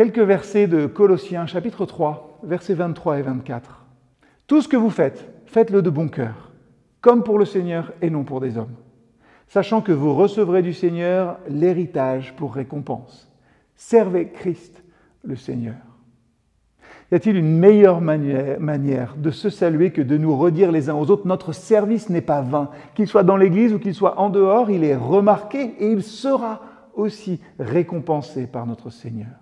Quelques versets de Colossiens chapitre 3, versets 23 et 24. Tout ce que vous faites, faites-le de bon cœur, comme pour le Seigneur et non pour des hommes, sachant que vous recevrez du Seigneur l'héritage pour récompense. Servez Christ le Seigneur. Y a-t-il une meilleure manière, de se saluer que de nous redire les uns aux autres Notre service n'est pas vain. Qu'il soit dans l'Église ou qu'il soit en dehors, il est remarqué et il sera aussi récompensé par notre Seigneur.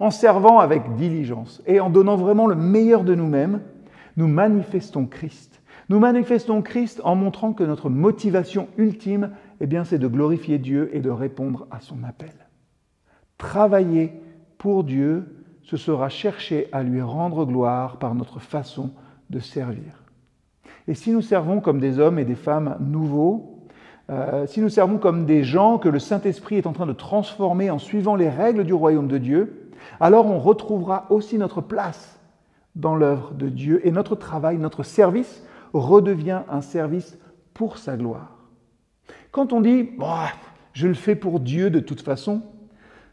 En servant avec diligence et en donnant vraiment le meilleur de nous-mêmes, nous manifestons Christ. Nous manifestons Christ en montrant que notre motivation ultime, eh bien, c'est de glorifier Dieu et de répondre à son appel. Travailler pour Dieu, ce sera chercher à lui rendre gloire par notre façon de servir. Et si nous servons comme des hommes et des femmes nouveaux, euh, si nous servons comme des gens que le Saint-Esprit est en train de transformer en suivant les règles du royaume de Dieu, alors on retrouvera aussi notre place dans l'œuvre de Dieu et notre travail, notre service redevient un service pour sa gloire. Quand on dit bah, je le fais pour Dieu de toute façon,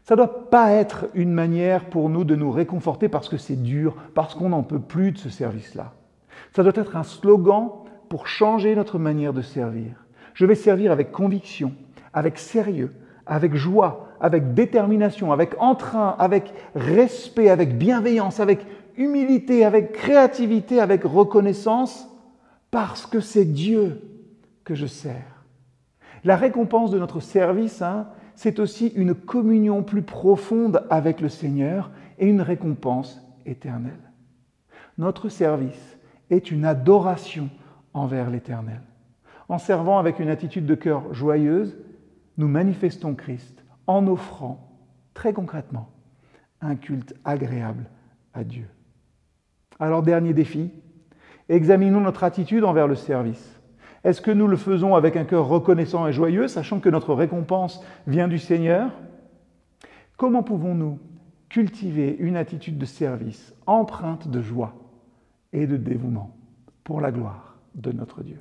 ça ne doit pas être une manière pour nous de nous réconforter parce que c'est dur, parce qu'on n'en peut plus de ce service-là. Ça doit être un slogan pour changer notre manière de servir. Je vais servir avec conviction, avec sérieux, avec joie, avec détermination, avec entrain, avec respect, avec bienveillance, avec humilité, avec créativité, avec reconnaissance, parce que c'est Dieu que je sers. La récompense de notre service, hein, c'est aussi une communion plus profonde avec le Seigneur et une récompense éternelle. Notre service est une adoration envers l'Éternel. En servant avec une attitude de cœur joyeuse, nous manifestons Christ en offrant, très concrètement, un culte agréable à Dieu. Alors, dernier défi, examinons notre attitude envers le service. Est-ce que nous le faisons avec un cœur reconnaissant et joyeux, sachant que notre récompense vient du Seigneur? Comment pouvons-nous cultiver une attitude de service empreinte de joie et de dévouement pour la gloire de notre Dieu?